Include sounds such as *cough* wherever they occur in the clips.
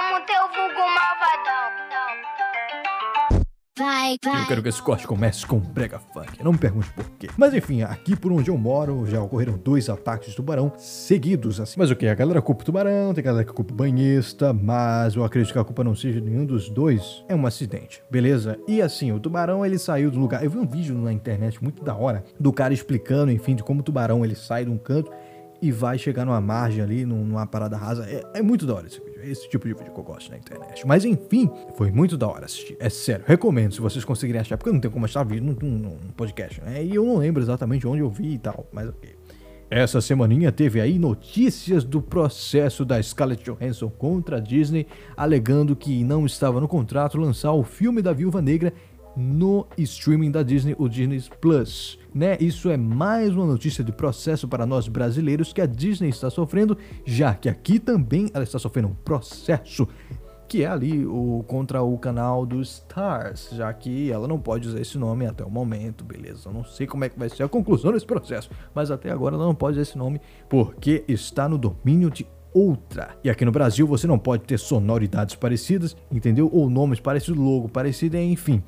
chamo teu vulgo malvadão. Vai, vai. Eu quero que esse corte comece com brega funk. Não me pergunte por quê. Mas enfim, aqui por onde eu moro já ocorreram dois ataques de tubarão seguidos assim. Mas o que? A galera culpa o tubarão, tem galera que culpa o banhista, mas eu acredito que a culpa não seja nenhum dos dois. É um acidente, beleza? E assim, o tubarão ele saiu do lugar. Eu vi um vídeo na internet muito da hora do cara explicando, enfim, de como o tubarão ele sai de um canto e vai chegar numa margem ali, numa parada rasa. É, é muito da hora esse vídeo. É esse tipo de vídeo que eu gosto na internet. Mas enfim, foi muito da hora assistir. É sério, recomendo se vocês conseguirem achar, porque eu não tenho como achar vídeo num, num, num podcast, né? E eu não lembro exatamente onde eu vi e tal, mas ok. Essa semaninha teve aí notícias do processo da Scarlett Johansson contra a Disney, alegando que não estava no contrato lançar o filme da Viúva Negra no streaming da Disney, o Disney Plus. Né? Isso é mais uma notícia de processo para nós brasileiros que a Disney está sofrendo, já que aqui também ela está sofrendo um processo que é ali o contra o canal dos Stars, já que ela não pode usar esse nome até o momento, beleza? Eu não sei como é que vai ser a conclusão desse processo, mas até agora ela não pode usar esse nome porque está no domínio de outra. E aqui no Brasil você não pode ter sonoridades parecidas, entendeu? Ou nomes parecidos, logo parecido, enfim.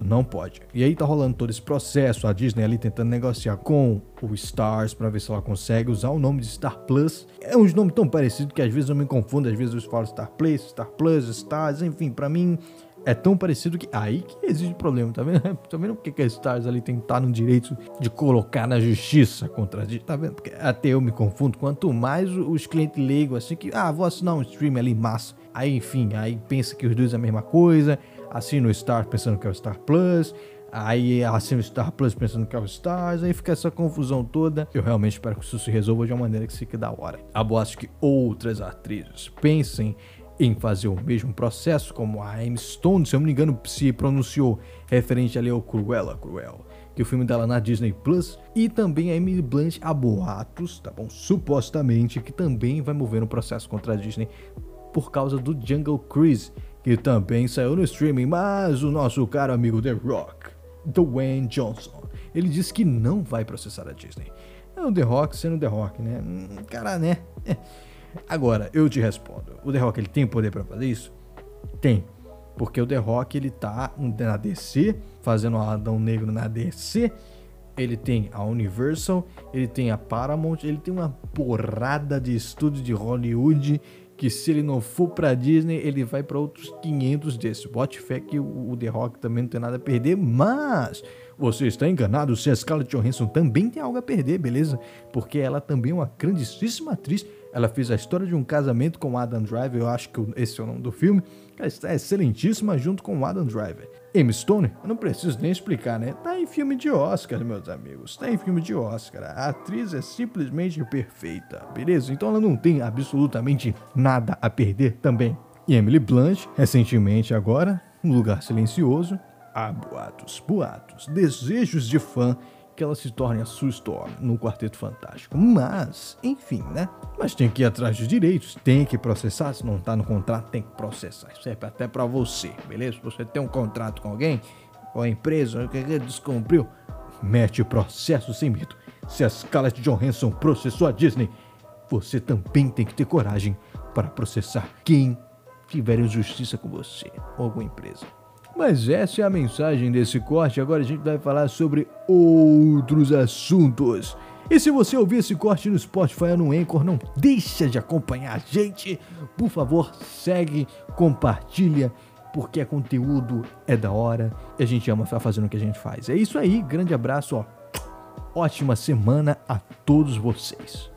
Não pode. E aí tá rolando todo esse processo, a Disney ali tentando negociar com o Stars para ver se ela consegue usar o nome de Star Plus. É um nome tão parecido que às vezes eu me confundo, às vezes eu falo Star Plus, Star Plus, Stars, enfim, para mim é tão parecido que aí que existe problema, tá vendo? *laughs* Tá vendo porque que a Stars ali tem que estar no direito de colocar na justiça contra a Disney, tá vendo? Porque até eu me confundo, quanto mais os clientes leigos assim que, ah, vou assinar um stream ali massa. Aí, enfim, aí pensa que os dois é a mesma coisa, assina o Star pensando que é o Star Plus, aí assina o Star Plus pensando que é o Stars, aí fica essa confusão toda. Eu realmente espero que isso se resolva de uma maneira que fique da hora. A boa que outras atrizes pensem em fazer o mesmo processo, como a Amy Stone, se eu não me engano, se pronunciou referente ali ao Cruella Cruel, que é o filme dela na Disney Plus, e também a Emily Blunt a boatos, tá bom? Supostamente que também vai mover um processo contra a Disney por causa do Jungle Cruise, que também saiu no streaming, mas o nosso caro amigo The Rock, Dwayne Johnson, ele disse que não vai processar a Disney. É o The Rock sendo The Rock, né? Hum, cara, né? *laughs* Agora, eu te respondo. O The Rock ele tem poder para fazer isso? Tem. Porque o The Rock ele tá na DC, fazendo o Adão Negro na DC. Ele tem a Universal, ele tem a Paramount, ele tem uma porrada de estúdio de Hollywood que se ele não for pra Disney, ele vai para outros 500 desses. Bote fé que o The Rock também não tem nada a perder, mas você está enganado se a Scarlett Johansson também tem algo a perder, beleza? Porque ela também é uma grandíssima atriz. Ela fez a história de um casamento com Adam Driver, eu acho que esse é o nome do filme. Ela está excelentíssima junto com Adam Driver. Amy Stone, eu não preciso nem explicar, né? Tá em filme de Oscar, meus amigos. Tá em filme de Oscar. A atriz é simplesmente perfeita, beleza? Então ela não tem absolutamente nada a perder também. E Emily Blunt, recentemente agora, um lugar silencioso, há boatos, boatos, desejos de fã que ela se torne a Sue Storm no Quarteto Fantástico. Mas, enfim, né? Mas tem que ir atrás dos direitos, tem que processar. Se não tá no contrato, tem que processar. Isso serve até para você, beleza? Se você tem um contrato com alguém, ou a empresa, que descumpriu, mete o processo sem medo. Se a Scarlett Johansson processou a Disney, você também tem que ter coragem para processar quem tiver injustiça com você ou alguma empresa. Mas essa é a mensagem desse corte. Agora a gente vai falar sobre outros assuntos. E se você ouvir esse corte no Spotify ou no Anchor, não deixa de acompanhar a gente. Por favor, segue, compartilha, porque é conteúdo, é da hora e a gente ama estar fazendo o que a gente faz. É isso aí, grande abraço, ó. Ótima semana a todos vocês.